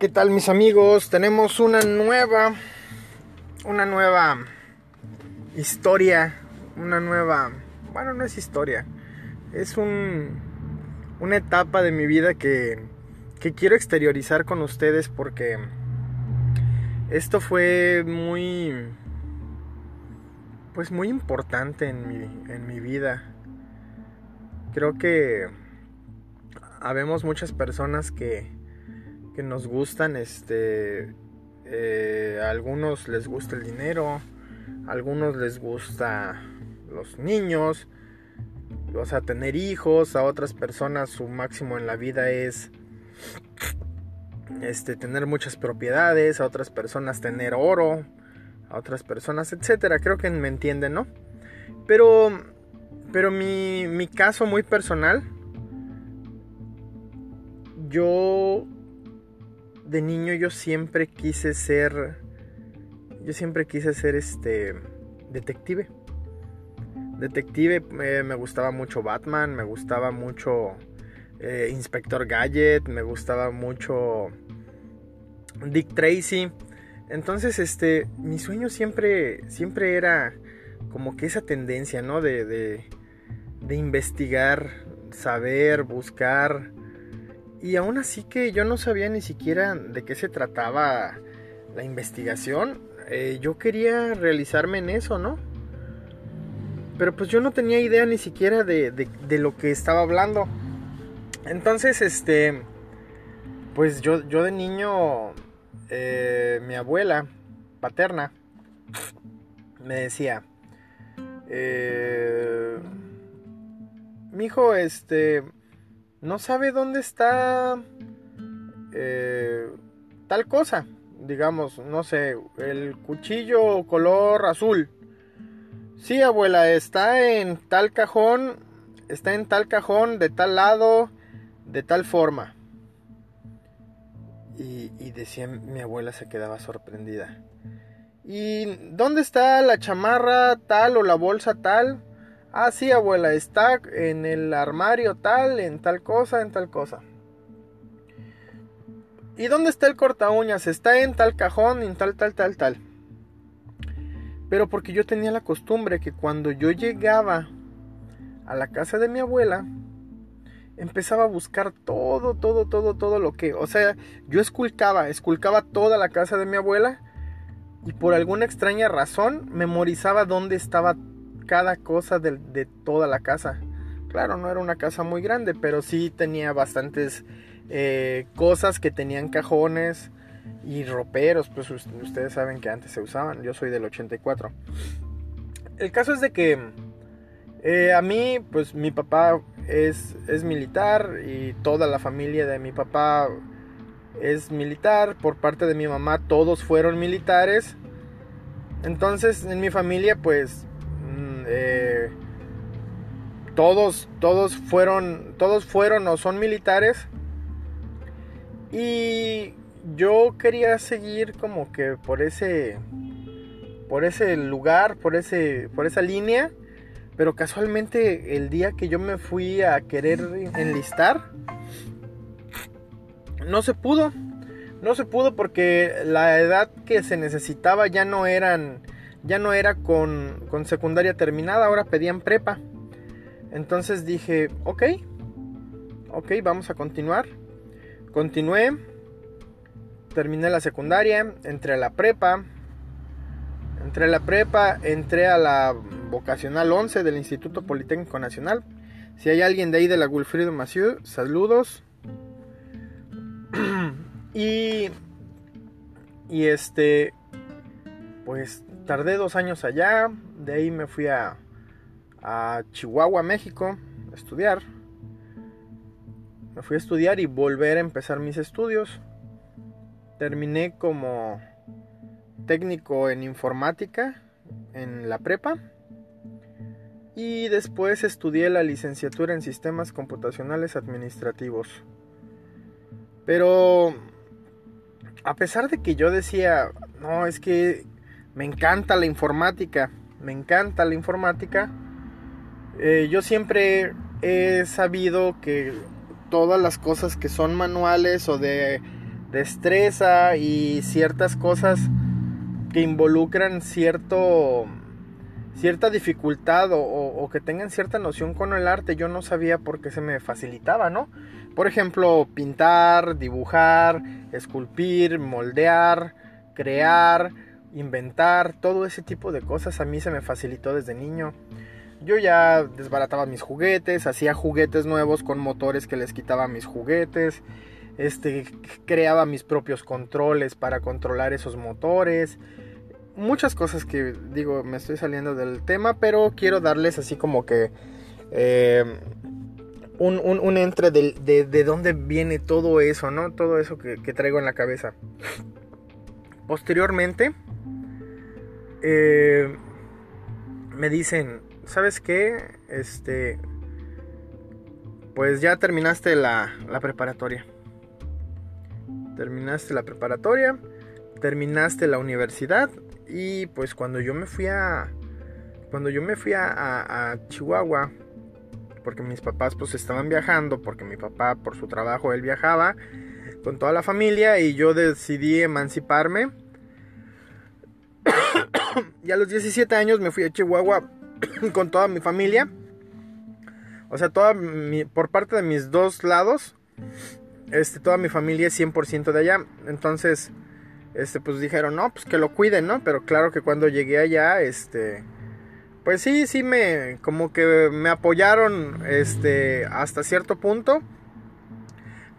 ¿Qué tal mis amigos? Tenemos una nueva, una nueva historia, una nueva, bueno, no es historia, es un, una etapa de mi vida que, que quiero exteriorizar con ustedes porque esto fue muy, pues muy importante en mi, en mi vida. Creo que habemos muchas personas que nos gustan, este, eh, a algunos les gusta el dinero, a algunos les gusta los niños, o sea, tener hijos, a otras personas su máximo en la vida es este tener muchas propiedades, a otras personas tener oro, a otras personas, etcétera. Creo que me entienden, ¿no? Pero pero mi, mi caso muy personal yo de niño yo siempre quise ser. Yo siempre quise ser este. detective. Detective, eh, me gustaba mucho Batman, me gustaba mucho eh, Inspector Gadget, me gustaba mucho Dick Tracy. Entonces, este, mi sueño siempre, siempre era como que esa tendencia, ¿no? De, de, de investigar, saber, buscar, y aún así que yo no sabía ni siquiera de qué se trataba la investigación. Eh, yo quería realizarme en eso, ¿no? Pero pues yo no tenía idea ni siquiera de, de, lo que estaba hablando. Entonces, este, pues yo, yo de niño, eh, mi abuela paterna me decía, eh, mi hijo, este, no sabe dónde está eh, tal cosa. Digamos, no sé, el cuchillo color azul. Sí, abuela, está en tal cajón, está en tal cajón, de tal lado, de tal forma. Y, y decía, mi abuela se quedaba sorprendida. ¿Y dónde está la chamarra tal o la bolsa tal? Ah, sí, abuela, está en el armario tal, en tal cosa, en tal cosa. ¿Y dónde está el corta uñas? Está en tal cajón, en tal, tal, tal, tal. Pero porque yo tenía la costumbre que cuando yo llegaba a la casa de mi abuela, empezaba a buscar todo, todo, todo, todo lo que... O sea, yo esculcaba, esculcaba toda la casa de mi abuela y por alguna extraña razón memorizaba dónde estaba cada cosa de, toda la casa. Claro, no era una casa muy grande, pero sí tenía bastantes eh, cosas que tenían cajones y roperos, pues ustedes saben que antes se usaban, yo soy del 84. El caso es de que eh, a mí, pues mi papá es, es militar y toda la familia de mi papá es militar, por parte de mi mamá todos fueron militares. Entonces en mi familia pues todos, todos fueron, todos fueron o son militares. Y yo quería seguir como que por ese, por ese lugar, por ese, por esa línea. Pero casualmente el día que yo me fui a querer enlistar, no se pudo. No se pudo porque la edad que se necesitaba ya no eran ya no era con, con secundaria terminada, ahora pedían prepa. Entonces dije, ok, ok, vamos a continuar. Continué, terminé la secundaria, entré a la prepa. Entré a la prepa, entré a la vocacional 11 del Instituto Politécnico Nacional. Si hay alguien de ahí de la Wilfrido Maciú, saludos. y, y este, pues tardé dos años allá, de ahí me fui a, a Chihuahua, México, a estudiar. Me fui a estudiar y volver a empezar mis estudios. Terminé como técnico en informática en la prepa. Y después estudié la licenciatura en sistemas computacionales administrativos. Pero a pesar de que yo decía, no, es que me encanta la informática, me encanta la informática. Eh, yo siempre he sabido que todas las cosas que son manuales o de destreza y ciertas cosas que involucran cierto cierta dificultad o, que tengan cierta noción con el arte, yo no sabía por qué se me facilitaba, ¿no? Por ejemplo, pintar, dibujar, esculpir, moldear, crear, inventar, todo ese tipo de cosas a mí se me facilitó desde niño. Yo ya desbarataba mis juguetes, hacía juguetes nuevos con motores que les quitaba mis juguetes, este, creaba mis propios controles para controlar esos motores. Muchas cosas que digo, me estoy saliendo del tema, pero quiero darles así como que eh, un, entre de, dónde viene todo eso, ¿no? Todo eso que, traigo en la cabeza. Posteriormente, eh, me dicen, ¿sabes qué? Este, pues ya terminaste la, la preparatoria. Terminaste la preparatoria, terminaste la universidad y pues cuando yo me fui a, cuando yo me fui a, a Chihuahua, porque mis papás pues estaban viajando, porque mi papá por su trabajo él viajaba con toda la familia y yo decidí emanciparme. y a los 17 años me fui a Chihuahua con toda mi familia. O sea, toda por parte de mis dos lados, este, toda mi familia es 100% de allá. Entonces, este, pues dijeron, no, pues que lo cuiden, ¿no? Pero claro que cuando llegué allá, este, pues sí, sí me, como que me apoyaron, este, hasta cierto punto.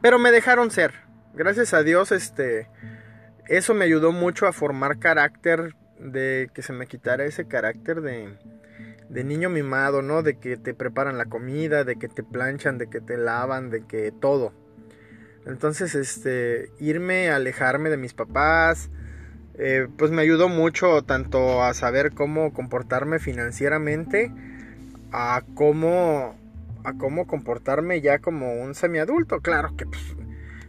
Pero me dejaron ser. Gracias a Dios, este, eso me ayudó mucho a formar carácter, de que se me quitara ese carácter de de niño mimado, ¿no? De que te preparan la comida, de que te planchan, de que te lavan, de que todo. Entonces, este, irme, alejarme de mis papás, eh, pues me ayudó mucho tanto a saber cómo comportarme financieramente, a cómo, a cómo comportarme ya como un semiadulto. Claro que pues,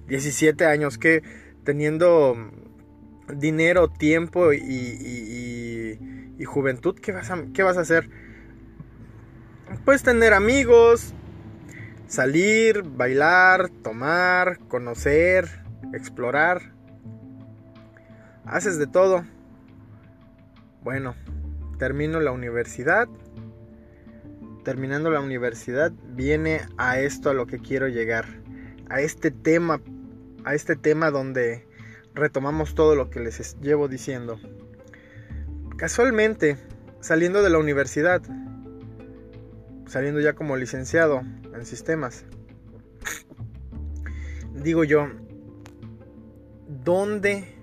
17 años que teniendo dinero, tiempo y, y, juventud, ¿qué vas, a, ¿qué vas a hacer? Puedes tener amigos, salir, bailar, tomar, conocer, explorar. Haces de todo. Bueno, termino la universidad. Terminando la universidad viene a esto a lo que quiero llegar. A este tema, a este tema donde retomamos todo lo que les llevo diciendo. Casualmente, saliendo de la universidad, saliendo ya como licenciado en sistemas. Digo yo, ¿dónde,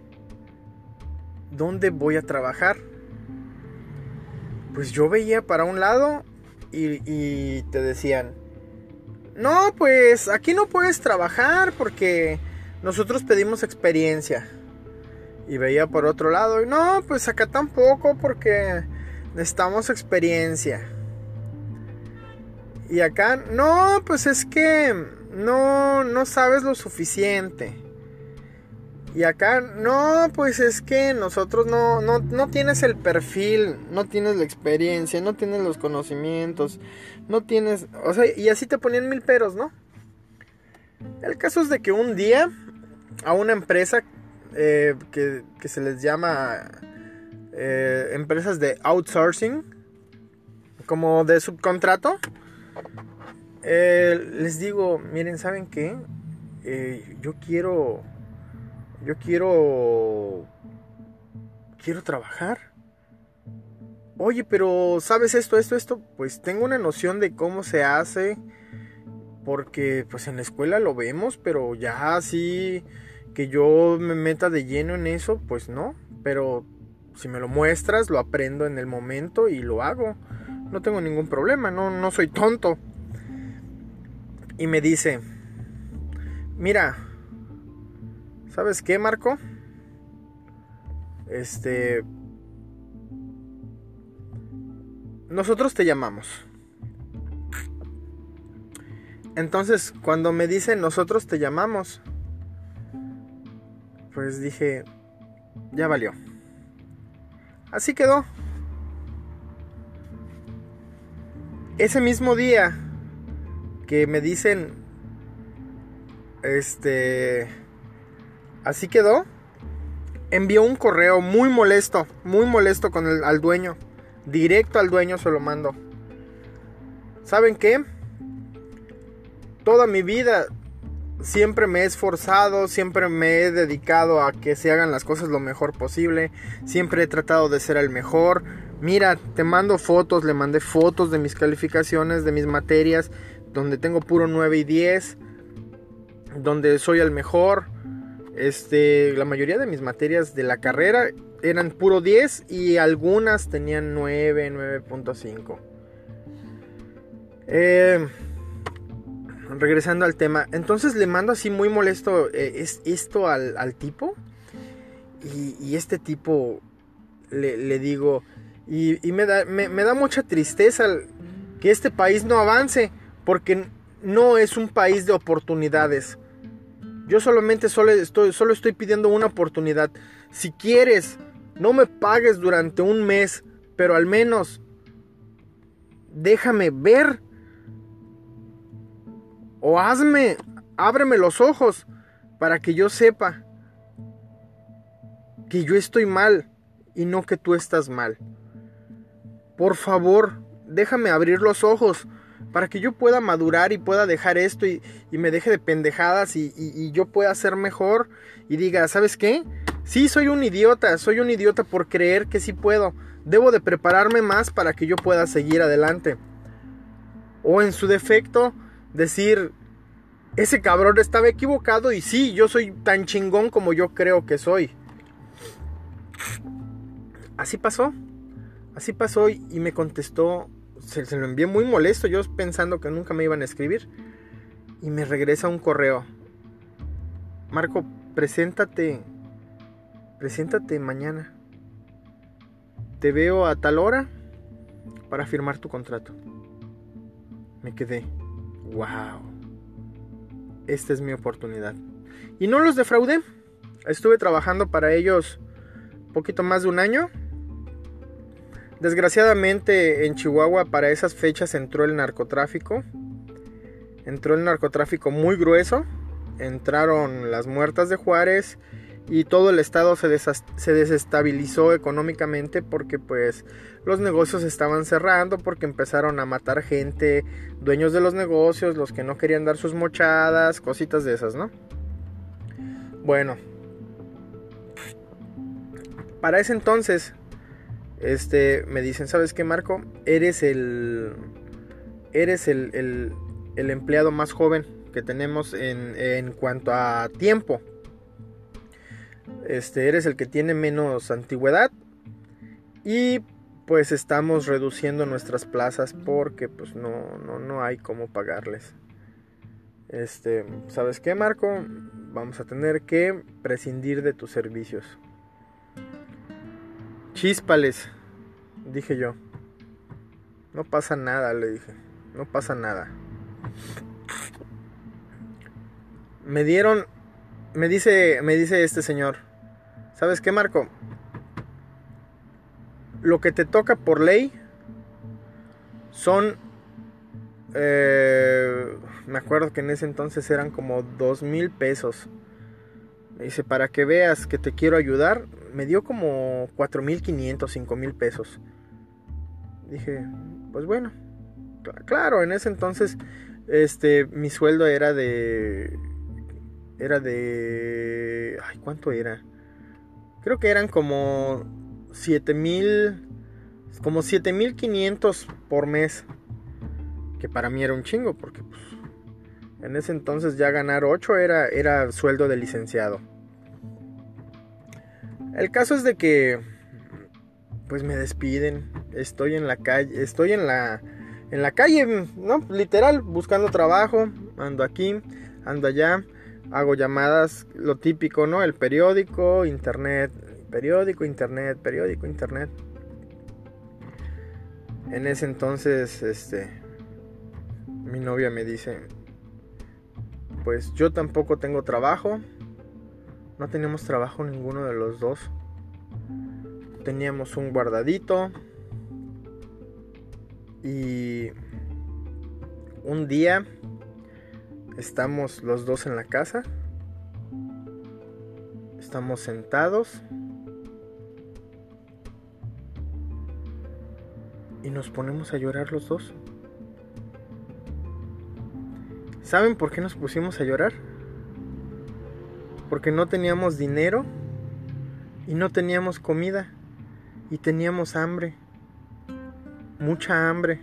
dónde voy a trabajar? Pues yo veía para un lado y, te decían, no, pues aquí no puedes trabajar porque nosotros pedimos experiencia. Y veía por otro lado, y no, pues acá tampoco porque necesitamos experiencia. Y acá, no, pues es que no, no sabes lo suficiente. Y acá, no, pues es que nosotros no, no, no tienes el perfil, no tienes la experiencia, no tienes los conocimientos, no tienes, o sea, y así te ponían mil peros, ¿no? El caso es de que un día a una empresa eh, que, que, se les llama eh, empresas de outsourcing, como de subcontrato, eh, les digo, miren, ¿saben qué? Eh, yo quiero, yo quiero, quiero trabajar. Oye, pero ¿sabes esto, esto, esto? Pues tengo una noción de cómo se hace, porque pues en la escuela lo vemos, pero ya así que yo me meta de lleno en eso, pues no, pero si me lo muestras, lo aprendo en el momento y lo hago no tengo ningún problema, no, no soy tonto. Y me dice, mira, ¿sabes qué, Marco? Este... Nosotros te llamamos. Entonces, cuando me dicen nosotros te llamamos, pues dije, ya valió. Así quedó. Ese mismo día que me dicen, este, Así quedó. Envió un correo muy molesto, muy molesto con el al dueño. Directo al dueño se lo mando. ¿Saben qué? Toda mi vida siempre me he esforzado, siempre me he dedicado a que se hagan las cosas lo mejor posible, siempre he tratado de ser el mejor. Mira, te mando fotos, le mandé fotos de mis calificaciones, de mis materias, donde tengo puro 9 y 10, donde soy el mejor. Este, la mayoría de mis materias de la carrera eran puro 10 y algunas tenían 9, 9.5. Eh, regresando al tema, entonces le mando así muy molesto eh, es, esto al, tipo. Y, este tipo le, digo, y, me, da, me, da mucha tristeza que este país no avance, porque no es un país de oportunidades. Yo solamente solo estoy, solo estoy pidiendo una oportunidad. Si quieres, no me pagues durante un mes, pero al menos déjame ver o hazme, ábreme los ojos para que yo sepa que yo estoy mal y no que tú estás mal. Por favor, déjame abrir los ojos para que yo pueda madurar y pueda dejar esto y, me deje de pendejadas y, y, yo pueda ser mejor y diga, ¿sabes qué? Sí, soy un idiota, soy un idiota por creer que sí puedo. Debo de prepararme más para que yo pueda seguir adelante. O en su defecto, decir, ese cabrón estaba equivocado y sí, yo soy tan chingón como yo creo que soy. Así pasó, así pasó y, me contestó, se, lo envié muy molesto, yo pensando que nunca me iban a escribir. Y me regresa un correo. Marco, preséntate, preséntate mañana. Te veo a tal hora para firmar tu contrato. Me quedé. ¡Wow! Esta es mi oportunidad. Y no los defraudé. Estuve trabajando para ellos poquito más de un año. Desgraciadamente en Chihuahua para esas fechas entró el narcotráfico. Entró el narcotráfico muy grueso. Entraron las muertas de Juárez y todo el estado se, desestabilizó económicamente porque pues los negocios estaban cerrando porque empezaron a matar gente, dueños de los negocios, los que no querían dar sus mochadas, cositas de esas, ¿no? Bueno, para ese entonces, este, me dicen, ¿sabes qué, Marco? Eres el, eres el, el, empleado más joven que tenemos en, en cuanto a tiempo este, eres el que tiene menos antigüedad y pues estamos reduciendo nuestras plazas porque pues no, no, no hay cómo pagarles. Este, ¿sabes qué, Marco? Vamos a tener que prescindir de tus servicios. Chíspales, dije yo. No pasa nada, le dije. No pasa nada. Me dieron me dice me dice este señor ¿Sabes qué, Marco? Lo que te toca por ley son... Eh, me acuerdo que en ese entonces eran como dos mil pesos. Me dice, para que veas que te quiero ayudar, me dio como cuatro mil quinientos, cinco mil pesos. Dije, pues bueno, claro, en ese entonces, este, mi sueldo era de, era de, ay, ¿cuánto era? Creo que eran como 7000 como 7500 por mes. Que para mí era un chingo porque pues, en ese entonces ya ganar 8 era era sueldo de licenciado. El caso es de que pues me despiden, estoy en la calle, estoy en la en la calle, no, literal buscando trabajo, ando aquí, ando allá hago llamadas, lo típico, ¿no? El periódico, internet, periódico, internet, periódico, internet. En ese entonces, este, mi novia me dice, pues yo tampoco tengo trabajo, no tenemos trabajo ninguno de los dos. Teníamos un guardadito y un día Estamos los dos en la casa. Estamos sentados y nos ponemos a llorar los dos. ¿Saben por qué nos pusimos a llorar? Porque no teníamos dinero y no teníamos comida y teníamos hambre, mucha hambre.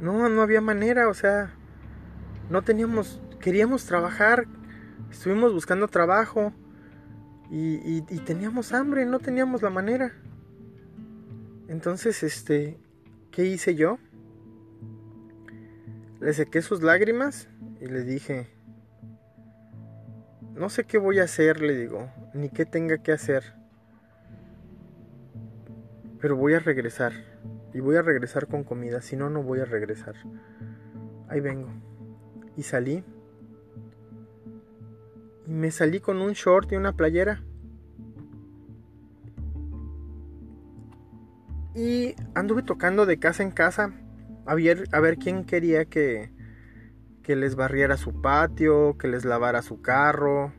No, no había manera, o sea, no teníamos, queríamos trabajar, estuvimos buscando trabajo y, teníamos hambre, no teníamos la manera. Entonces, este, ¿qué hice yo? Le sequé sus lágrimas y le dije, no sé qué voy a hacer, le digo, ni qué tenga que hacer, pero voy a regresar y voy a regresar con comida, si no, no voy a regresar. Ahí vengo. Y salí. Y me salí con un short y una playera. Y anduve tocando de casa en casa a ver, a ver quién quería que, que les barriera su patio, que les lavara su carro.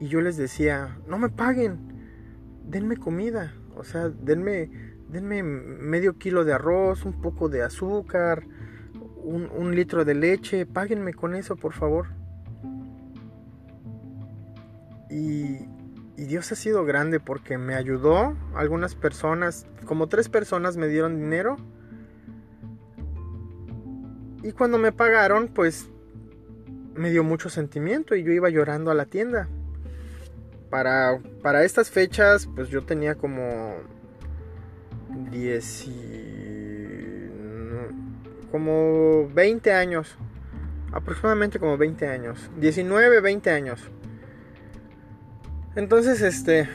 Y yo les decía, no me paguen, denme comida. O sea, denme, denme medio kilo de arroz, un poco de azúcar, un, un litro de leche, páguenme con eso, por favor. Y, y Dios ha sido grande porque me ayudó. Algunas personas, como tres personas me dieron dinero. Y cuando me pagaron, pues me dio mucho sentimiento y yo iba llorando a la tienda. Para, para estas fechas, pues yo tenía como 10 como 20 años. Aproximadamente como 20 años. 19, 20 años. Entonces, este...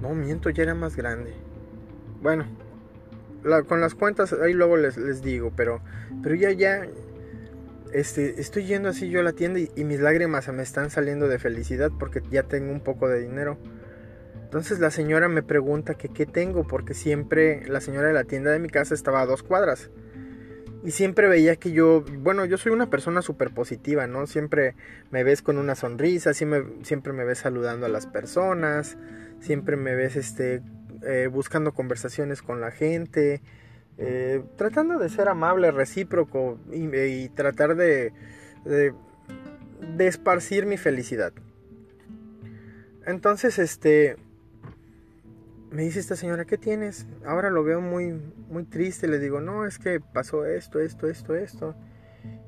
No, miento, ya era más grande. Bueno, con las cuentas ahí luego les, les, digo, pero, pero ya, ya, este, estoy yendo así yo a la tienda y, mis lágrimas me están saliendo de felicidad porque ya tengo un poco de dinero. Entonces la señora me pregunta que qué tengo porque siempre la señora de la tienda de mi casa estaba a dos cuadras. Y siempre veía que yo, bueno, yo soy una persona súper positiva, ¿no? Siempre me ves con una sonrisa, siempre, me ves saludando a las personas, siempre me ves este, eh, buscando conversaciones con la gente, eh, tratando de ser amable, recíproco y, tratar de, de, esparcir mi felicidad. Entonces, este, me dice esta señora, ¿qué tienes? Ahora lo veo muy, muy triste. Le digo, no, es que pasó esto, esto, esto, esto.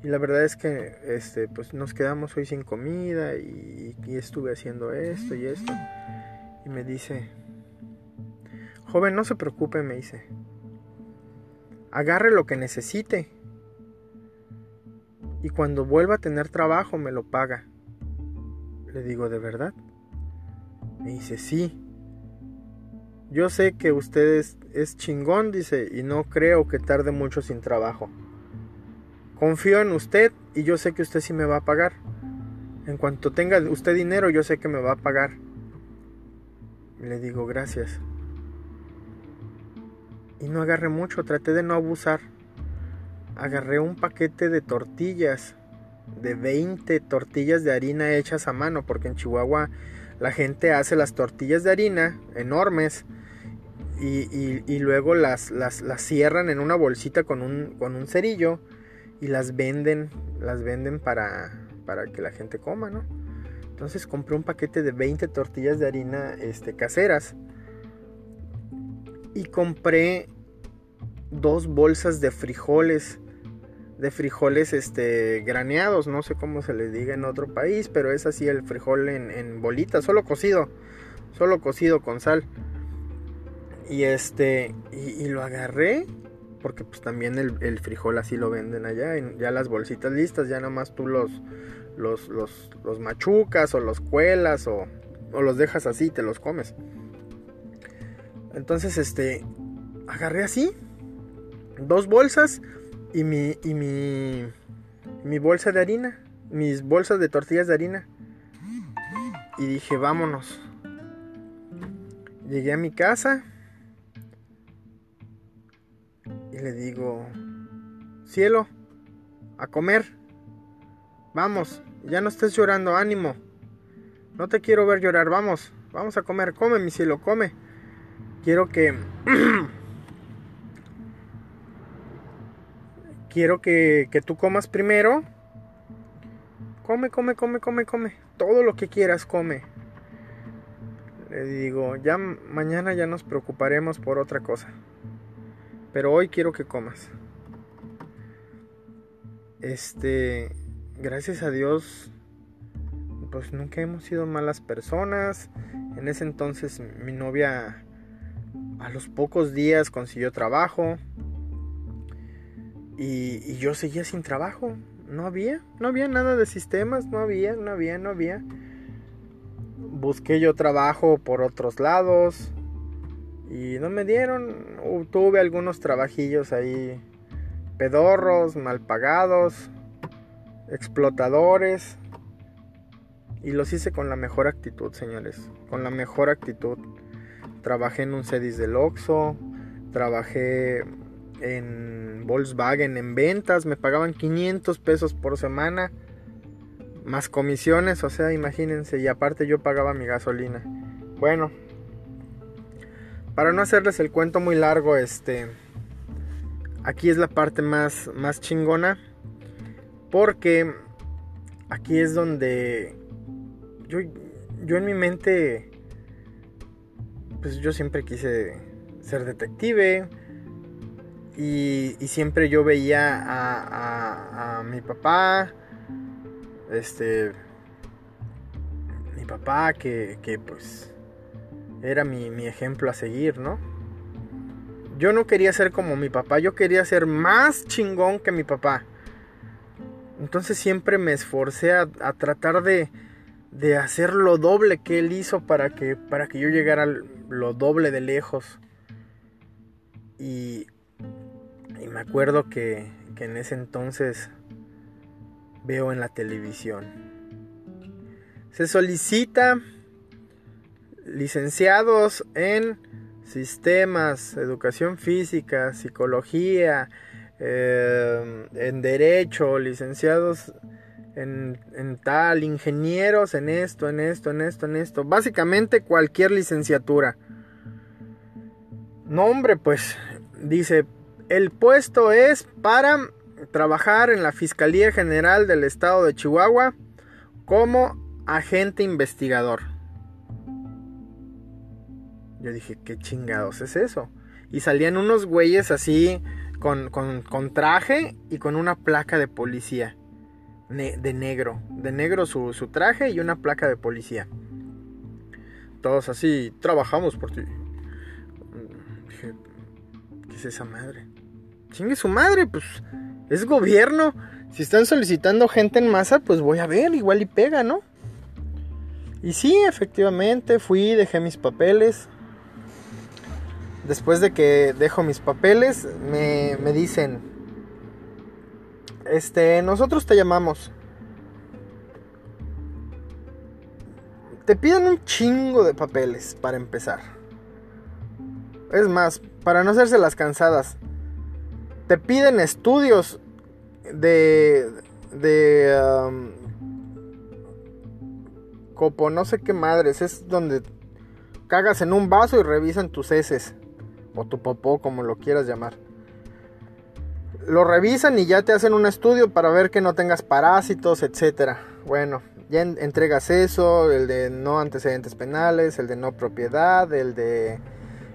Y la verdad es que este, pues nos quedamos hoy sin comida y, y estuve haciendo esto y esto. Y me dice, joven, no se preocupe, me dice. Agarre lo que necesite. Y cuando vuelva a tener trabajo me lo paga. Le digo, ¿de verdad? Me dice, sí. Yo sé que usted es, chingón, dice, y no creo que tarde mucho sin trabajo. Confío en usted y yo sé que usted sí me va a pagar. En cuanto tenga usted dinero, yo sé que me va a pagar. Le digo gracias. Y no agarré mucho, traté de no abusar. Agarré un paquete de tortillas, de 20 tortillas de harina hechas a mano, porque en Chihuahua la gente hace las tortillas de harina enormes y, luego las, las, cierran en una bolsita con un, con un cerillo y las venden, las venden para, para que la gente coma, ¿no? Entonces compré un paquete de 20 tortillas de harina este, caseras y compré dos bolsas de frijoles, de frijoles este, graneados, no sé cómo se les diga en otro país, pero es así el frijol en, en bolitas, solo cocido, solo cocido con sal. Y este, y, lo agarré, porque pues también el, frijol así lo venden allá, ya las bolsitas listas, ya nomás tú los, los, los, los machucas o los cuelas o, o los dejas así, te los comes. Entonces, este, agarré así, dos bolsas y mi, y mi, mi bolsa de harina, mis bolsas de tortillas de harina. Y dije, vámonos. Llegué a mi casa y le digo, cielo, a comer. Vamos, ya no estés llorando, ánimo. No te quiero ver llorar, vamos, vamos a comer, come mi cielo, come. Quiero que... quiero que, que tú comas primero. Come, come, come, come, come. Todo lo que quieras, come. Le digo, ya mañana ya nos preocuparemos por otra cosa. Pero hoy quiero que comas. Este, gracias a Dios, pues nunca hemos sido malas personas. En ese entonces mi novia a los pocos días consiguió trabajo. Y, yo seguía sin trabajo. No había, no había nada de sistemas, no había, no había, no había. Busqué yo trabajo por otros lados y no me dieron. Tuve algunos trabajillos ahí pedorros, mal pagados, explotadores. Y los hice con la mejor actitud, señores. Con la mejor actitud. Trabajé en un Cedis del Oxxo. Trabajé en Volkswagen en ventas. Me pagaban 500 pesos por semana. Más comisiones, o sea, imagínense. Y aparte yo pagaba mi gasolina. Bueno. Para no hacerles el cuento muy largo, este aquí es la parte más, más chingona. Porque aquí es donde yo, yo en mi mente, pues yo siempre quise ser detective. Y, siempre yo veía a, a, mi papá, este, mi papá que, que pues era mi, mi ejemplo a seguir, ¿no? Yo no quería ser como mi papá, yo quería ser más chingón que mi papá. Entonces siempre me esforcé a, tratar de, de, hacer lo doble que él hizo para que, para que yo llegara lo doble de lejos. Y, me acuerdo que, que en ese entonces veo en la televisión. Se solicita licenciados en sistemas, educación física, psicología, eh, en derecho, licenciados en, tal, ingenieros en esto, en esto, en esto, en esto. Básicamente cualquier licenciatura. No, hombre, pues dice, el puesto es para trabajar en la Fiscalía General del Estado de Chihuahua como agente investigador. Yo dije, ¿qué chingados es eso? Y salían unos güeyes así, con, traje y con una placa de policía. De negro. De negro su, su, traje y una placa de policía. Todos así, trabajamos por ti. Dije, ¿qué es esa madre? Chingue su madre, pues es gobierno. Si están solicitando gente en masa, pues voy a ver, igual y pega, ¿no? Y sí, efectivamente, fui, dejé mis papeles después de que dejo mis papeles, me, dicen, este, nosotros te llamamos. Te piden un chingo de papeles para empezar. Es más, para no hacerse las cansadas, te piden estudios de, de, copo, no sé qué madres, es donde cagas en un vaso y revisan tus heces o tu popó, como lo quieras llamar. Lo revisan y ya te hacen un estudio para ver que no tengas parásitos, etcétera. Bueno, ya entregas eso, el de no antecedentes penales, el de no propiedad, el de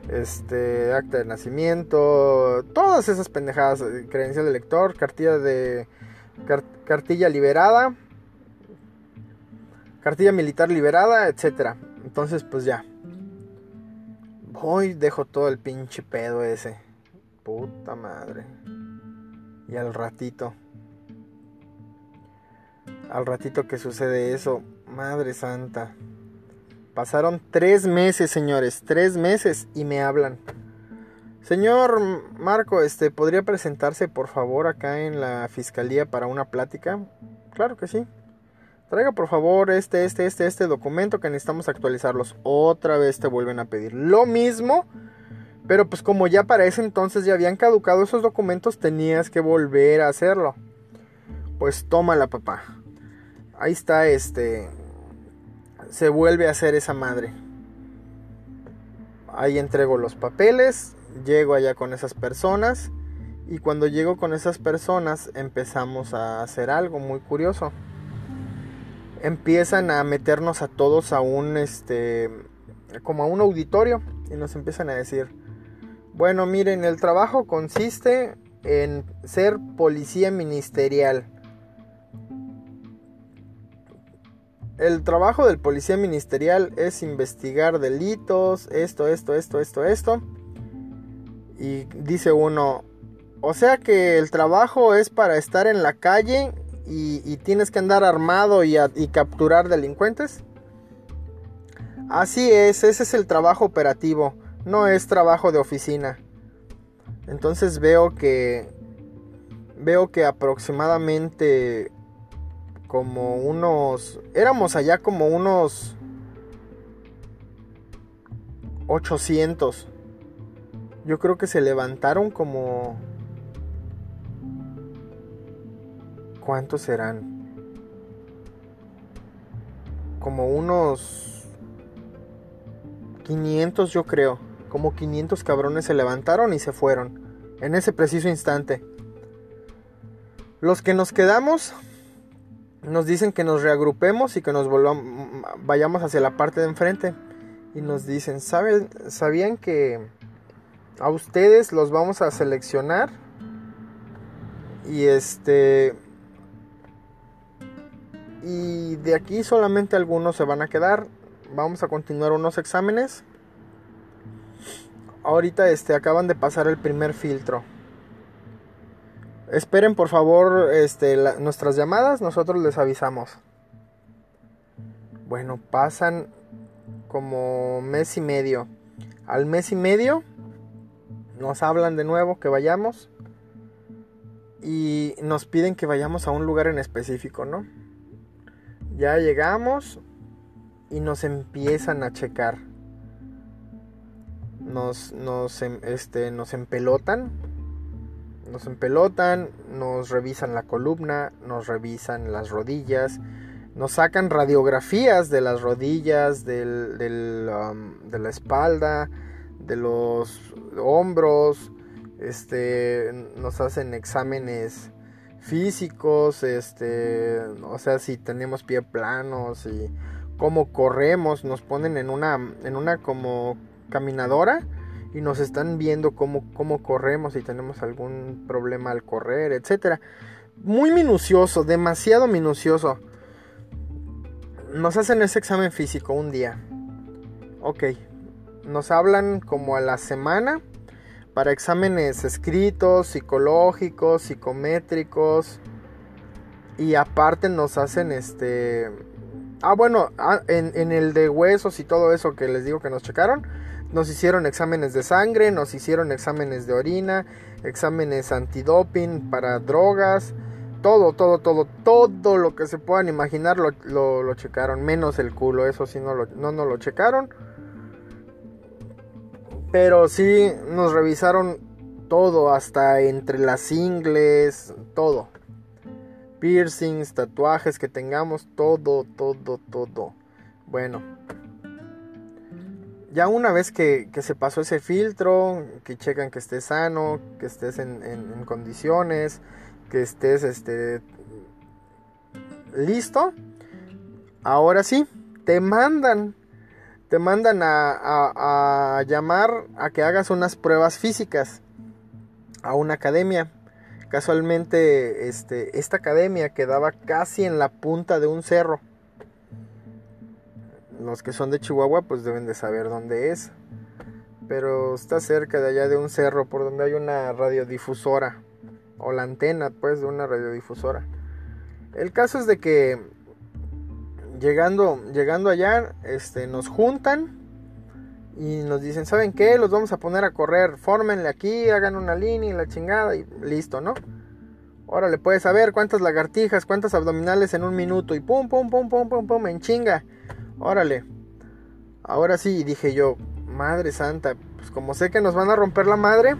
este acta de nacimiento, todas esas pendejadas, eh, credencial de lector, cartilla de cartilla liberada, cartilla militar liberada, etcétera. Entonces, pues ya. Hoy dejo todo el pinche pedo ese. Puta madre. Y al ratito. Al ratito que sucede eso. Madre santa. Pasaron tres meses, señores. Tres meses y me hablan. Señor Marco, este, ¿podría presentarse por favor acá en la fiscalía para una plática? Claro que sí. Traiga por favor este, este, este, este documento que necesitamos actualizarlos. Otra vez te vuelven a pedir lo mismo. Pero pues como ya para ese entonces ya habían caducado esos documentos, tenías que volver a hacerlo. Pues tómala papá. ahí está este se vuelve a hacer esa madre ahí entrego los papeles llego allá con esas personas y cuando llego con esas personas empezamos a hacer algo muy curioso empiezan a meternos a todos a un este como a un auditorio y nos empiezan a decir bueno miren el trabajo consiste en ser policía ministerial El trabajo del policía ministerial es investigar delitos, esto, esto, esto, esto, esto. Y dice uno, o sea que el trabajo es para estar en la calle y, tienes que andar armado y, capturar delincuentes. Así es, ese es el trabajo operativo, no es trabajo de oficina. Entonces veo que veo que aproximadamente como unos... Éramos allá como unos 800. Yo creo que se levantaron como... ¿Cuántos serán? Como unos 500 yo creo. Como 500 cabrones se levantaron y se fueron. En ese preciso instante. Los que nos quedamos nos dicen que nos reagrupemos y que nos volvamos, vayamos hacia la parte de enfrente. Y nos dicen, ¿saben, ¿sabían que a ustedes los vamos a seleccionar? Y este... Y de aquí solamente algunos se van a quedar. Vamos a continuar unos exámenes. Ahorita este acaban de pasar el primer filtro. Esperen por favor este, nuestras llamadas, nosotros les avisamos. Bueno, pasan como mes y medio. Al mes y medio nos hablan de nuevo que vayamos y nos piden que vayamos a un lugar en específico, ¿no? Ya llegamos y nos empiezan a checar. Nos, nos, em, este, nos empelotan nos empelotan, nos revisan la columna, nos revisan las rodillas, nos sacan radiografías de las rodillas, del, um, de la espalda, de los hombros, este, nos hacen exámenes físicos, este, o sea, si tenemos pie planos y cómo corremos, nos ponen en una, en una como caminadora y nos están viendo cómo, cómo corremos, si tenemos algún problema al correr, etc. Muy minucioso, demasiado minucioso. Nos hacen ese examen físico un día. Ok. Nos hablan como a la semana para exámenes escritos, psicológicos, psicométricos. Y aparte nos hacen este... Ah, bueno, ah, en el de huesos y todo eso que les digo que nos checaron nos hicieron exámenes de sangre, nos hicieron exámenes de orina, exámenes antidoping para drogas, todo, todo, todo, todo lo que se puedan imaginar lo, lo, checaron, menos el culo, eso sí no, lo, no lo checaron. Pero sí nos revisaron todo, hasta entre las ingles, todo. Piercings, tatuajes que tengamos, todo, todo, todo. Bueno, ya una vez que, se pasó ese filtro, que checan que estés sano, que estés en, condiciones, que estés este, listo, ahora sí, te mandan, te mandan a, llamar a que hagas unas pruebas físicas a una academia. Casualmente, este, esta academia quedaba casi en la punta de un cerro los que son de Chihuahua pues deben de saber dónde es. Pero está cerca de allá de un cerro por donde hay una radiodifusora. O la antena pues de una radiodifusora. El caso es de que llegando, llegando allá, este, nos juntan y nos dicen, ¿saben qué? Los vamos a poner a correr, fórmenle aquí, hagan una línea y la chingada y listo, ¿no? Órale, puedes saber cuántas lagartijas, cuántas abdominales en un minuto y pum, pum, pum, pum, pum, pum, en chinga. Órale. Ahora sí, dije yo, madre santa, pues como sé que nos van a romper la madre,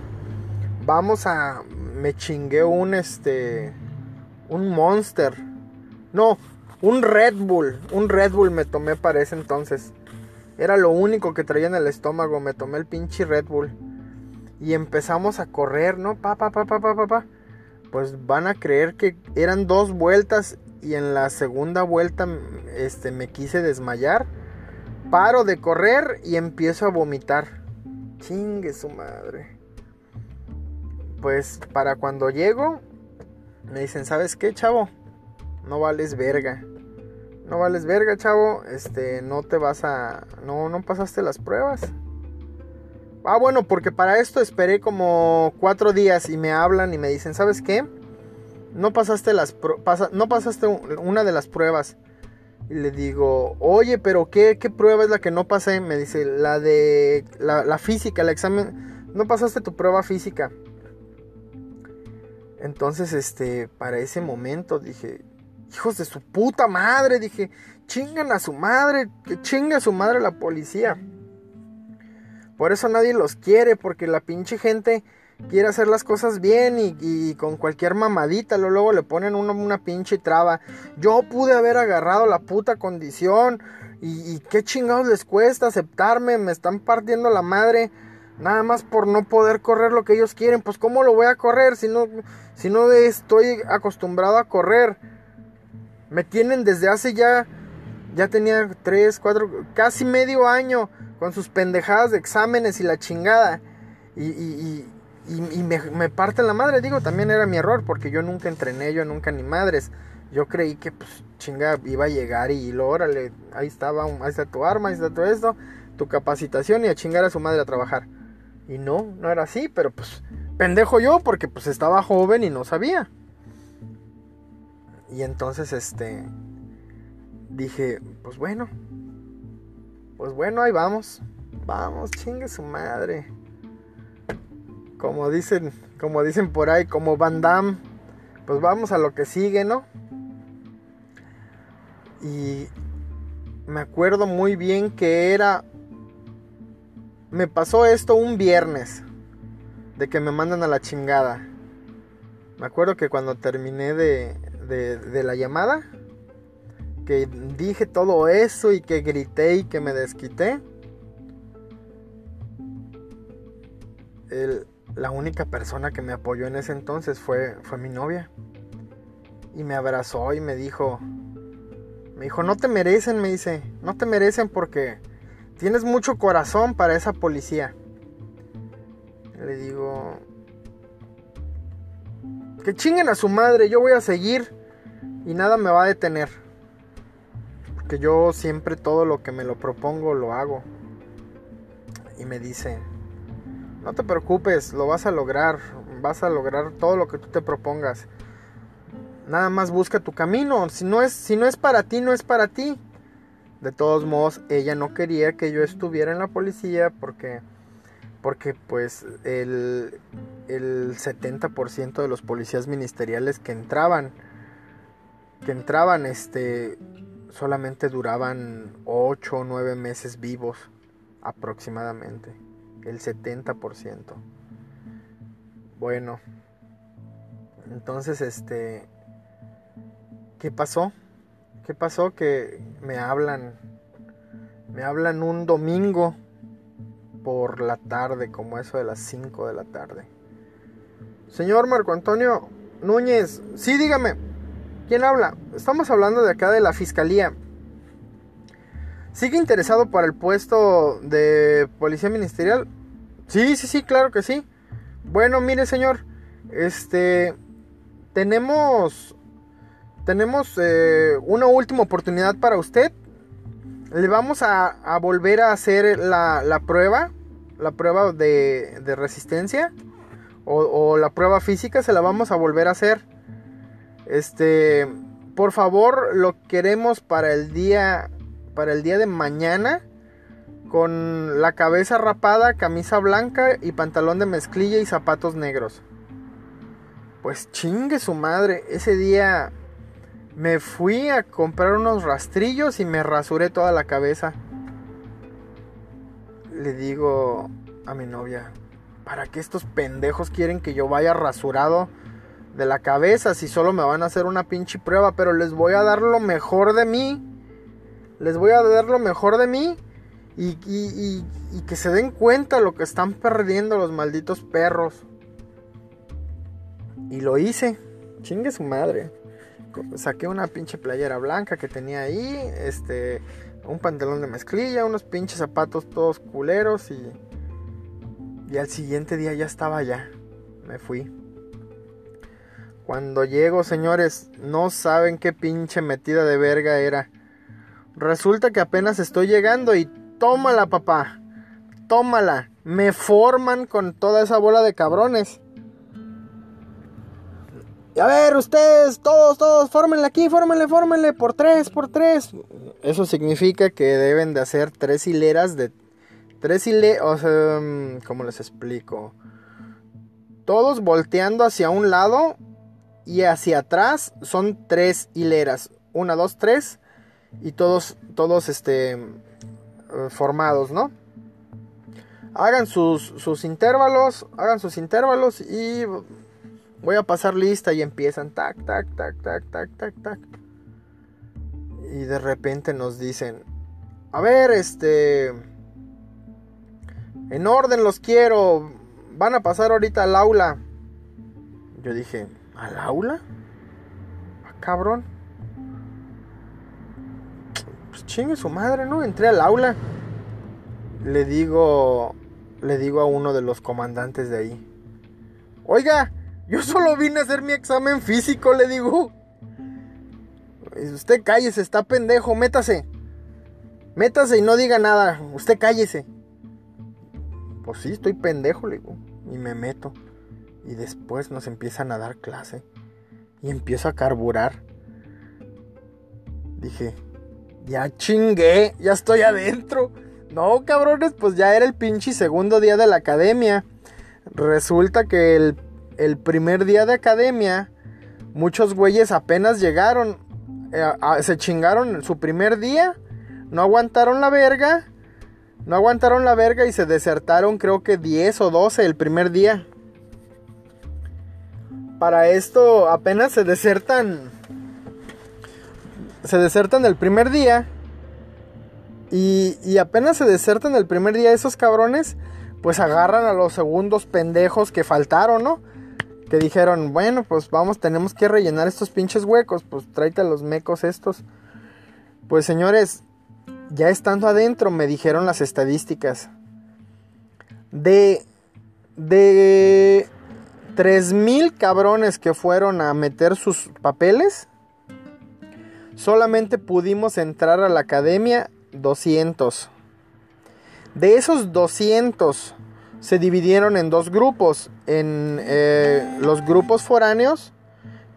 vamos a... Me chingué un este... Un monster. No, Un Red Bull, un Red Bull me tomé para ese entonces. Era lo único que traía en el estómago, me tomé el pinche Red Bull. Y empezamos a correr, ¿no? Pa, pa, pa, pa, pa, pa, pa. Pues van a creer que eran dos vueltas y en la segunda vuelta este, me quise desmayar. Paro de correr y empiezo a vomitar. Chingue su madre. Pues para cuando llego, me dicen, ¿sabes qué, chavo? No vales verga. No vales verga, chavo. Este, no te vas a... No, no pasaste las pruebas. Ah, bueno, porque para esto esperé como cuatro días y me hablan y me dicen, ¿sabes qué? No pasaste las no pasaste una de las pruebas. Y le digo, oye, pero ¿qué, ¿qué prueba es la que no pasé? Me dice, la de la, la física, el examen. No pasaste tu prueba física. Entonces, este, para ese momento dije, hijos de su puta madre, dije, chingan a su madre, que chinga a su madre la policía. Por eso nadie los quiere, porque la pinche gente quiere hacer las cosas bien y, con cualquier mamadita luego le ponen una pinche traba. Yo pude haber agarrado la puta condición y, qué chingados les cuesta aceptarme, me están partiendo la madre. Nada más por no poder correr lo que ellos quieren. Pues ¿cómo lo voy a correr si no, si no estoy acostumbrado a correr? Me tienen desde hace ya, ya tenía 3, 4, casi medio año con sus pendejadas de exámenes y la chingada. Y, y, me, parten la madre. Digo, también era mi error porque yo nunca entrené, yo nunca ni madres. Yo creí que pues chinga iba a llegar y lo órale, ahí estaba, ahí está tu arma, ahí está todo esto, tu capacitación y a chingar a su madre a trabajar. Y no, no era así, pero pues pendejo yo porque pues estaba joven y no sabía. Y entonces este dije, pues bueno. Pues bueno, ahí vamos. Vamos, chingue su madre. Como dicen, como dicen por ahí, como Van Damme, pues vamos a lo que sigue, ¿no? Y me acuerdo muy bien que era me pasó esto un viernes. De que me mandan a la chingada. Me acuerdo que cuando terminé de, de, la llamada. Que dije todo eso y que grité y que me desquité. La única persona que me apoyó en ese entonces fue, fue mi novia. Y me abrazó y me dijo, me dijo, no te merecen, me dice, no te merecen porque Tienes mucho corazón para esa policía. Le digo... Que chinguen a su madre, yo voy a seguir y nada me va a detener. Porque yo siempre todo lo que me lo propongo lo hago. Y me dice, no te preocupes, lo vas a lograr, vas a lograr todo lo que tú te propongas. Nada más busca tu camino, si no es si no es para ti, no es para ti. De todos modos, ella no quería que yo estuviera en la policía porque, porque pues el, el 70% de los policías ministeriales que entraban, que entraban, este, solamente duraban 8 o 9 meses vivos aproximadamente. El 70%. Bueno, entonces, este, ¿qué pasó? ¿Qué pasó? Que me hablan. Me hablan un domingo por la tarde, como eso de las 5 de la tarde. Señor Marco Antonio Núñez, sí, dígame. ¿Quién habla? Estamos hablando de acá de la fiscalía. ¿Sigue interesado para el puesto de policía ministerial? Sí, sí, sí, claro que sí. Bueno, mire, señor, este tenemos tenemos eh, una última oportunidad para usted. Le vamos a, volver a hacer la, prueba, la prueba de, resistencia o, la prueba física, se la vamos a volver a hacer. Este, por favor, lo queremos para el día, para el día de mañana, con la cabeza rapada, camisa blanca y pantalón de mezclilla y zapatos negros. Pues chingue su madre, ese día me fui a comprar unos rastrillos y me rasuré toda la cabeza. Le digo a mi novia, ¿para qué estos pendejos quieren que yo vaya rasurado de la cabeza si solo me van a hacer una pinche prueba, pero les voy a dar lo mejor de mí. Les voy a dar lo mejor de mí y, que se den cuenta lo que están perdiendo los malditos perros. Y lo hice. Chingue su madre. Saqué una pinche playera blanca que tenía ahí. Este. Un pantalón de mezclilla. Unos pinches zapatos todos culeros. Y. Y al siguiente día ya estaba allá. Me fui. Cuando llego, señores, no saben qué pinche metida de verga era. Resulta que apenas estoy llegando y tómala, papá. Tómala. Me forman con toda esa bola de cabrones. Y a ver, ustedes, todos, todos, fórmenle aquí, fórmenle, fórmenle, por tres, por tres. Eso significa que deben de hacer tres hileras de... Tres hileras, o mm, ¿cómo les explico? Todos volteando hacia un lado y hacia atrás son tres hileras. Una, dos, tres. Y todos, todos, este, eh, formados, ¿no? Hagan sus, sus intervalos, hagan sus intervalos y voy a pasar lista y empiezan tac, tac, tac, tac, tac, tac, tac. Y de repente nos dicen, a ver, este, en orden los quiero, van a pasar ahorita al aula. Yo dije, ¿al aula? ¿A ah, cabrón? Pues chingue su madre, ¿no? Entré al aula. Le digo, le digo a uno de los comandantes de ahí. Oiga, yo solo vine a hacer mi examen físico, le digo. Usted cállese, está pendejo, métase. Métase y no diga nada. Usted cállese. Pues sí, estoy pendejo, le digo. Y me meto. Y después nos empiezan a dar clase. Y empiezo a carburar. Dije, ya chingué, ya estoy adentro. No, cabrones, pues ya era el pinche segundo día de la academia. Resulta que el el primer día de academia, muchos güeyes apenas llegaron, eh, se chingaron su primer día, no aguantaron la verga, no aguantaron la verga y se desertaron creo que 10 o 12 el primer día. Para esto apenas se desertan, se desertan el primer día. Y, y apenas se desertan el primer día esos cabrones, pues agarran a los segundos pendejos que faltaron, ¿no? que dijeron, bueno, pues vamos, tenemos que rellenar estos pinches huecos, pues tráete a los mecos estos. Pues señores, ya estando adentro me dijeron las estadísticas. De de 3000 cabrones que fueron a meter sus papeles, solamente pudimos entrar a la academia 200. De esos 200 se dividieron en dos grupos, en eh, los grupos foráneos,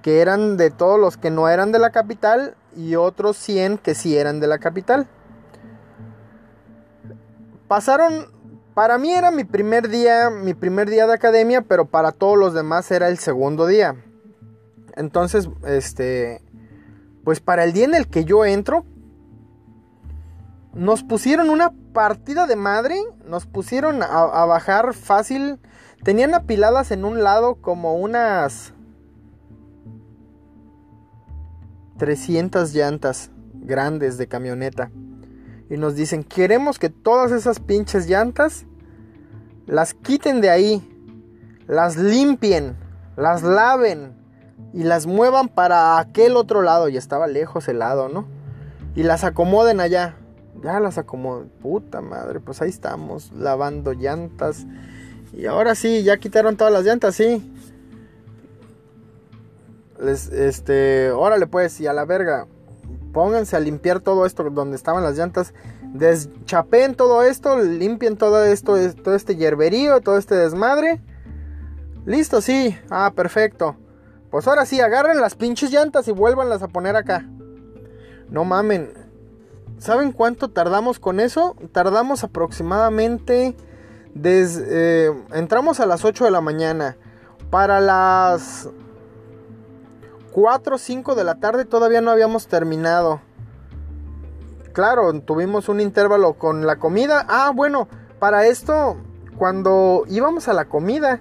que eran de todos los que no eran de la capital, y otros 100 que sí eran de la capital. Pasaron, para mí era mi primer día, mi primer día de academia, pero para todos los demás era el segundo día. Entonces, este, pues para el día en el que yo entro, nos pusieron una partida de madre. Nos pusieron a, bajar fácil. Tenían apiladas en un lado como unas 300 llantas grandes de camioneta. Y nos dicen, queremos que todas esas pinches llantas las quiten de ahí. Las limpien. Las laven. Y las muevan para aquel otro lado. Y estaba lejos el lado, ¿no? Y las acomoden allá. Ya las acomodo. Puta madre, pues ahí estamos, lavando llantas. Y ahora sí, ya quitaron todas las llantas, sí. Les, este, órale pues, y a la verga. Pónganse a limpiar todo esto donde estaban las llantas. Deschapen todo esto, limpien todo esto, todo este hierberío, todo este desmadre. Listo, sí. Ah, perfecto. Pues ahora sí, agarren las pinches llantas y vuélvanlas a poner acá. No mamen. ¿Saben cuánto tardamos con eso? Tardamos aproximadamente desde... Eh, entramos a las 8 de la mañana. Para las 4 o 5 de la tarde todavía no habíamos terminado. Claro, tuvimos un intervalo con la comida. Ah, bueno, para esto, cuando íbamos a la comida,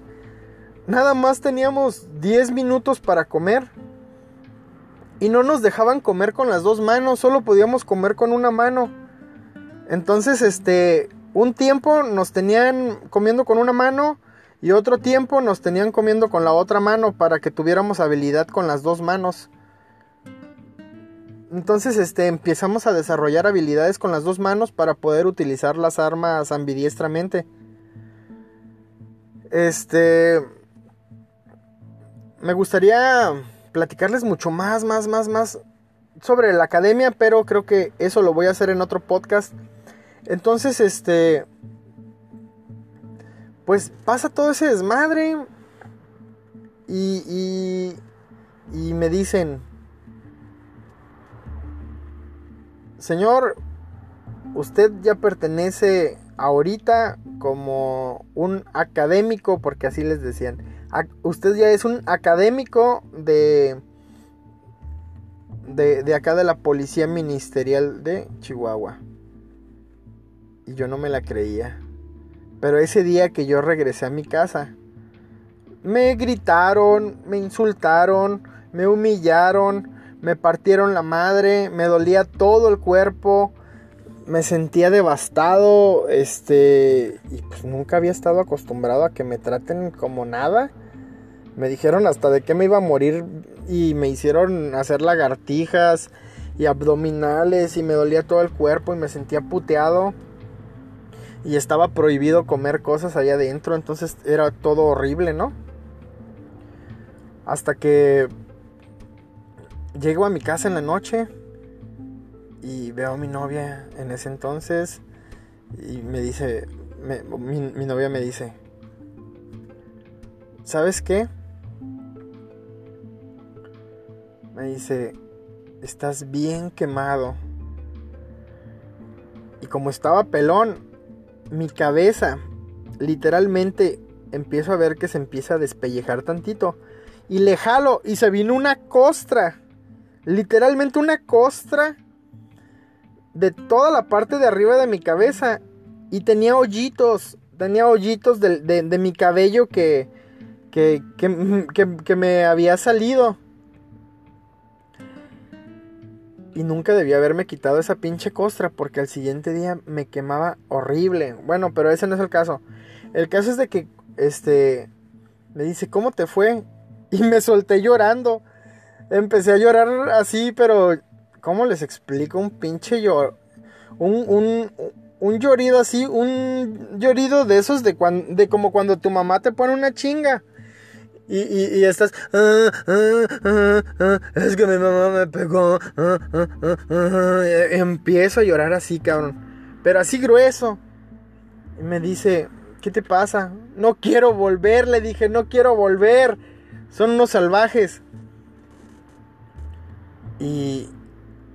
nada más teníamos 10 minutos para comer. Y no nos dejaban comer con las dos manos, solo podíamos comer con una mano. Entonces, este, un tiempo nos tenían comiendo con una mano y otro tiempo nos tenían comiendo con la otra mano para que tuviéramos habilidad con las dos manos. Entonces, este, empezamos a desarrollar habilidades con las dos manos para poder utilizar las armas ambidiestramente. Este, me gustaría platicarles mucho más, más, más, más sobre la academia, pero creo que eso lo voy a hacer en otro podcast. Entonces, este, pues pasa todo ese desmadre y, me dicen, Señor, usted ya pertenece ahorita como un académico, porque así les decían. Usted ya es un académico de, de, de acá de la Policía Ministerial de Chihuahua. Y yo no me la creía. Pero ese día que yo regresé a mi casa, me gritaron, me insultaron, me humillaron, me partieron la madre, me dolía todo el cuerpo, me sentía devastado, este, y pues nunca había estado acostumbrado a que me traten como nada. Me dijeron hasta de qué me iba a morir y me hicieron hacer lagartijas y abdominales y me dolía todo el cuerpo y me sentía puteado. Y estaba prohibido comer cosas allá adentro, entonces era todo horrible, ¿no? Hasta que Llego a mi casa en la noche y veo a mi novia en ese entonces y me dice, mi, novia me dice, ¿sabes qué? Me dice, estás bien quemado. Y como estaba pelón, mi cabeza literalmente empiezo a ver que se empieza a despellejar tantito. Y le jalo y se vino una costra literalmente una costra de toda la parte de arriba de mi cabeza. Y tenía hoyitos, tenía hoyitos de, mi cabello que, que, que, que, me había salido. Y nunca debía haberme quitado esa pinche costra porque al siguiente día me quemaba horrible. Bueno, pero ese no es el caso. El caso es de que, este, me dice, ¿cómo te fue? Y me solté llorando. Empecé a llorar así, pero ¿cómo les explico? Un pinche llor... Un, un, un llorido así, un llorido de esos de, cuando, de como cuando tu mamá te pone una chinga. Y, y, estás... Ah, ah, ah, es que mi mamá me pegó. empiezo a llorar así, cabrón. Pero así grueso. Y me dice, ¿qué te pasa? No quiero volver, le dije, no quiero volver. Son unos salvajes. Y,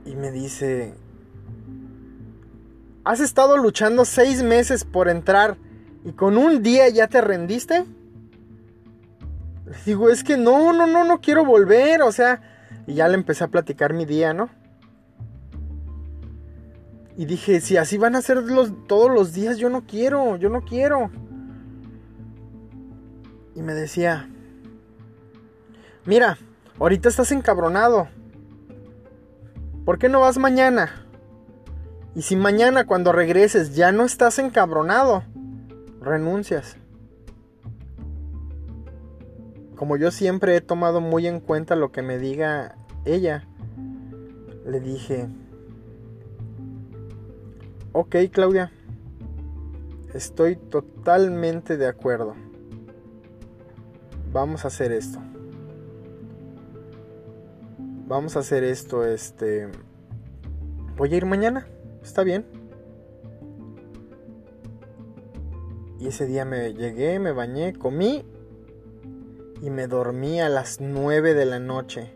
y me dice, ¿has estado luchando seis meses por entrar y con un día ya te rendiste? Digo, es que no, no, no, no quiero volver, o sea, y ya le empecé a platicar mi día, ¿no? Y dije, si así van a ser los, todos los días, yo no quiero, yo no quiero. Y me decía, mira, ahorita estás encabronado. ¿Por qué no vas mañana? Y si mañana cuando regreses ya no estás encabronado, renuncias. Como yo siempre he tomado muy en cuenta lo que me diga ella, le dije, ok Claudia, estoy totalmente de acuerdo. Vamos a hacer esto vamos a hacer esto, este... Voy a ir mañana, está bien. Y ese día me llegué, me bañé, comí y me dormí a las 9 de la noche.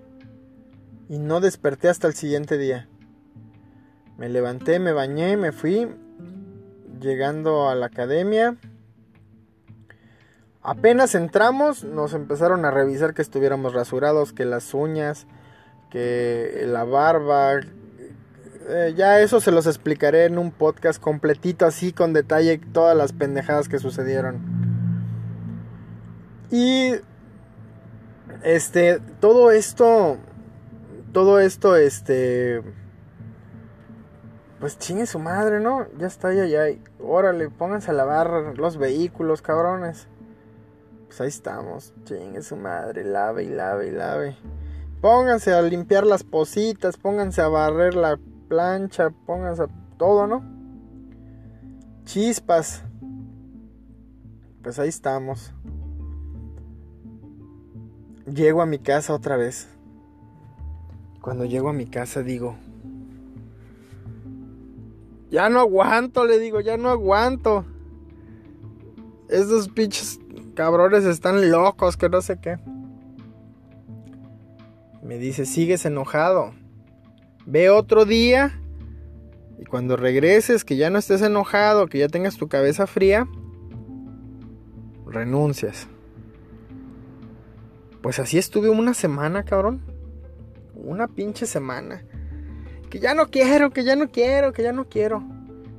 Y no desperté hasta el siguiente día. Me levanté, me bañé, me fui. Llegando a la academia. Apenas entramos, nos empezaron a revisar que estuviéramos rasurados, que las uñas, que la barba, eh, ya eso se los explicaré en un podcast completito así con detalle todas las pendejadas que sucedieron. Y este, todo esto, todo esto, este, pues chingue su madre, ¿no? Ya está, ya, ya. Órale, pónganse a lavar los vehículos, cabrones. Pues ahí estamos, chingue su madre, lave y lave y lave. Pónganse a limpiar las positas, pónganse a barrer la plancha, pónganse a todo, ¿no? Chispas. Pues ahí estamos. Llego a mi casa otra vez. Cuando llego a mi casa digo, ya no aguanto, le digo, ya no aguanto. Estos pinches cabrones están locos, que no sé qué. Me dice, sigues enojado. Ve otro día y cuando regreses, que ya no estés enojado, que ya tengas tu cabeza fría, renuncias. Pues así estuve una semana, cabrón. Una pinche semana. Que ya no quiero, que ya no quiero, que ya no quiero.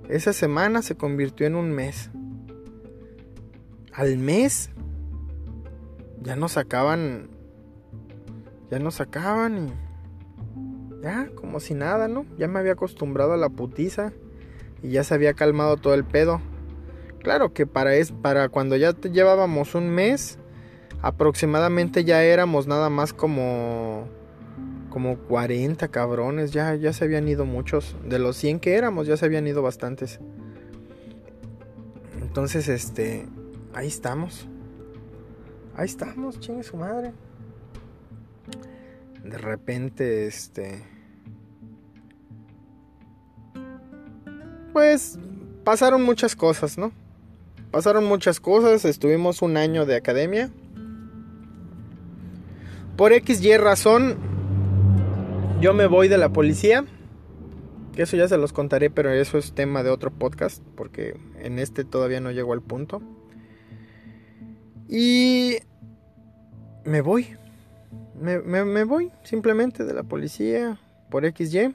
Esa semana se convirtió en un mes. Al mes ya nos sacaban. Ya nos sacaban y. Ya, como si nada, ¿no? Ya me había acostumbrado a la putiza. Y ya se había calmado todo el pedo. Claro que para, es, para cuando ya llevábamos un mes aproximadamente ya éramos nada más como como 40 cabrones, ya ya se habían ido muchos, de los 100 que éramos ya se habían ido bastantes. Entonces, este, ahí estamos. Ahí estamos, chingue su madre. De repente, este pues pasaron muchas cosas, ¿no? Pasaron muchas cosas, estuvimos un año de academia por XY razón, yo me voy de la policía. Eso ya se los contaré, pero eso es tema de otro podcast, porque en este todavía no llego al punto. Y me voy. Me, me voy simplemente de la policía por XY.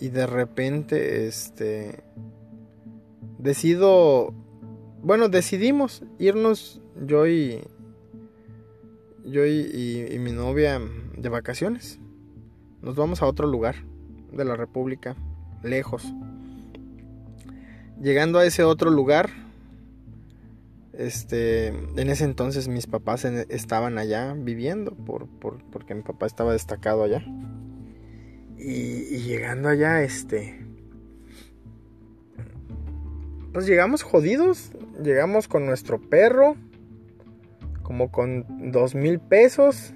Y de repente, este... Decido... Bueno, decidimos irnos yo y, yo y, mi novia de vacaciones. Nos vamos a otro lugar de la República, lejos. Llegando a ese otro lugar, este, en ese entonces mis papás estaban allá viviendo, por, porque mi papá estaba destacado allá. Y, y, llegando allá, este, pues llegamos jodidos, llegamos con nuestro perro, como con dos mil pesos,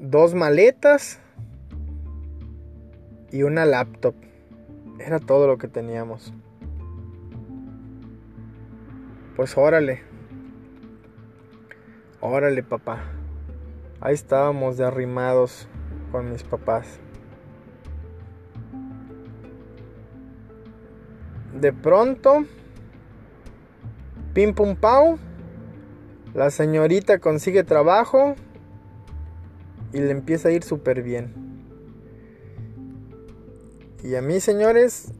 dos maletas y una laptop. Era todo lo que teníamos. Pues órale. Órale, papá. Ahí estábamos de arrimados con mis papás. De pronto, pim pum pau, la señorita consigue trabajo y le empieza a ir súper bien. Y a mí, señores,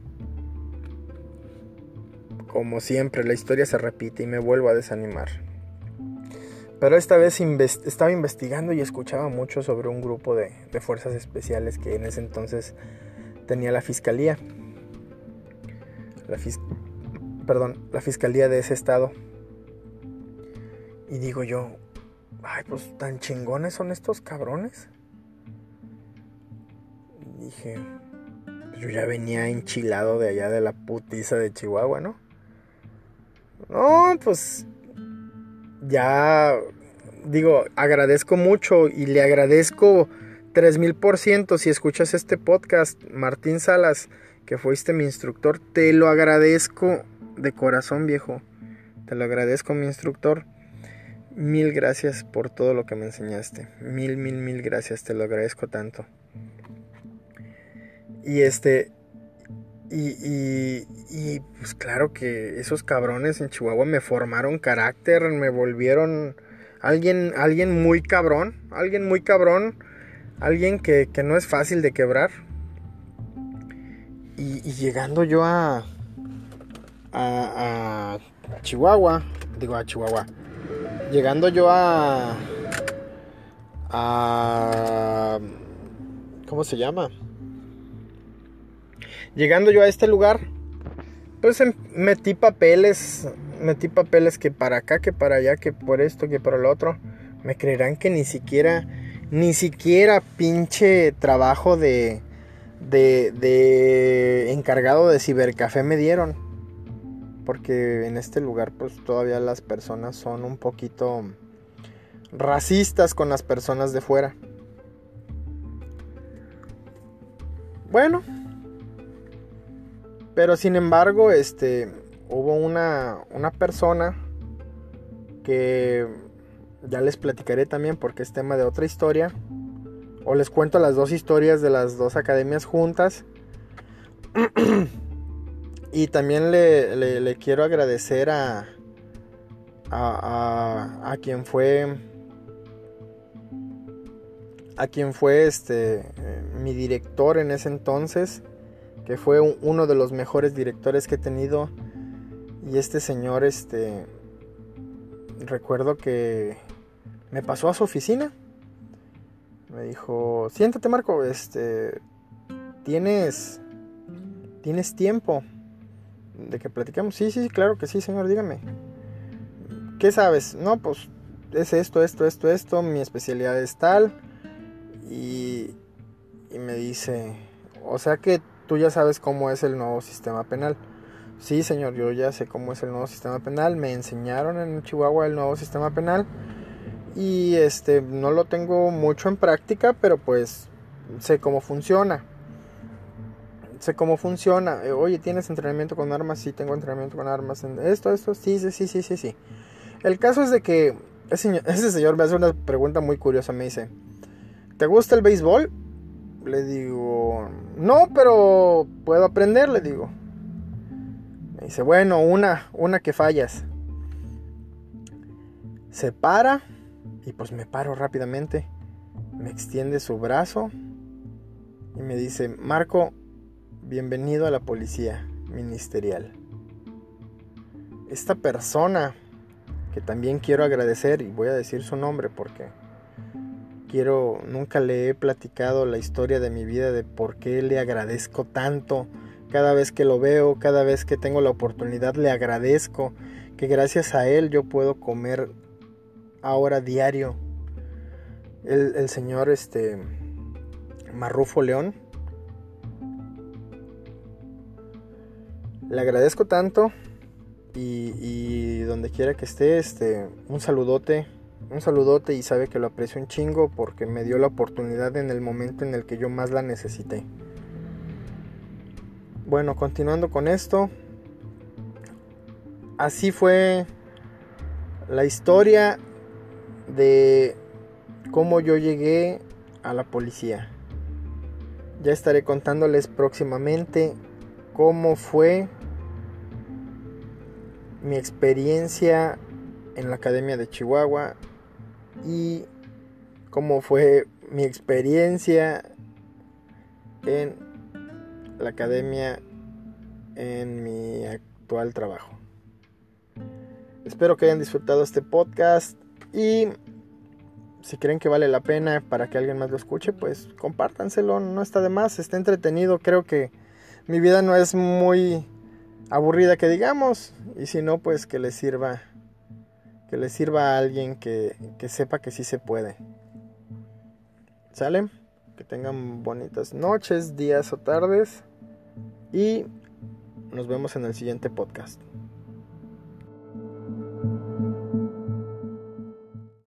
como siempre, la historia se repite y me vuelvo a desanimar. Pero esta vez estaba investigando y escuchaba mucho sobre un grupo de, fuerzas especiales que en ese entonces tenía la fiscalía. Perdón, la fiscalía de ese estado. Y digo yo, ay, pues tan chingones son estos cabrones. Dije, yo ya venía enchilado de allá de la putiza de Chihuahua, ¿no? No, pues ya digo, agradezco mucho y le agradezco 3000% si escuchas este podcast, Martín Salas, que fuiste mi instructor, te lo agradezco de corazón, viejo. Te lo agradezco, mi instructor. Mil gracias por todo lo que me enseñaste. Mil, mil, mil gracias. Te lo agradezco tanto. Y este... Y, y, y pues claro que esos cabrones en Chihuahua me formaron carácter, me volvieron alguien, alguien muy cabrón, alguien muy cabrón, alguien que, que no es fácil de quebrar. Y, y llegando yo a, a, a Chihuahua, digo a Chihuahua, llegando yo a, a, ¿cómo se llama? Llegando yo a este lugar, pues em, metí papeles, metí papeles que para acá, que para allá, que por esto, que por el otro. Me creerán que ni siquiera, ni siquiera pinche trabajo de, de, de encargado de cibercafé me dieron. Porque en este lugar pues todavía las personas son un poquito racistas con las personas de fuera. Bueno, pero sin embargo, este, hubo una, una persona que ya les platicaré también porque es tema de otra historia. O les cuento las dos historias de las dos academias juntas. y también le, quiero agradecer a, a, a, quien fue a quien fue este mi director en ese entonces que fue uno de los mejores directores que he tenido. Y este señor este recuerdo que me pasó a su oficina. Me dijo siéntate Marco este tienes tienes tiempo de que platicamos sí sí claro que sí señor dígame qué sabes no pues es esto esto esto esto mi especialidad es tal y, y me dice o sea que tú ya sabes cómo es el nuevo sistema penal. Sí, señor, yo ya sé cómo es el nuevo sistema penal. Me enseñaron en Chihuahua el nuevo sistema penal. Y este no lo tengo mucho en práctica, pero pues sé cómo funciona. Sé cómo funciona. Eh, oye, ¿tienes entrenamiento con armas? Sí, tengo entrenamiento con armas. Esto, esto, sí, sí, sí, sí, sí, sí. El caso es de que ese ese señor me hace una pregunta muy curiosa. Me dice, ¿te gusta el béisbol? Le digo, no, pero puedo aprender, le digo. Me dice, bueno, una, una que fallas. Se para y pues me paro rápidamente. Me extiende su brazo y me dice, Marco, bienvenido a la policía ministerial. Esta persona que también quiero agradecer y voy a decir su nombre porque quiero, nunca le he platicado la historia de mi vida de por qué le agradezco tanto. Cada vez que lo veo, cada vez que tengo la oportunidad, le agradezco que gracias a él yo puedo comer ahora diario. El, señor este Marrufo León. Le agradezco tanto y, donde quiera que esté, este, un saludote un saludote y sabe que lo aprecio un chingo porque me dio la oportunidad en el momento en el que yo más la necesité. Bueno, continuando con esto, así fue la historia de cómo yo llegué a la policía. Ya estaré contándoles próximamente cómo fue mi experiencia en la Academia de Chihuahua, y cómo fue mi experiencia en la academia en mi actual trabajo. Espero que hayan disfrutado este podcast y si creen que vale la pena para que alguien más lo escuche, pues compártanselo, no está de más, está entretenido, creo que mi vida no es muy aburrida que digamos y si no, pues que les sirva que le sirva a alguien que, que sepa que sí se puede. ¿Sale? Que tengan bonitas noches, días o tardes. Y nos vemos en el siguiente podcast.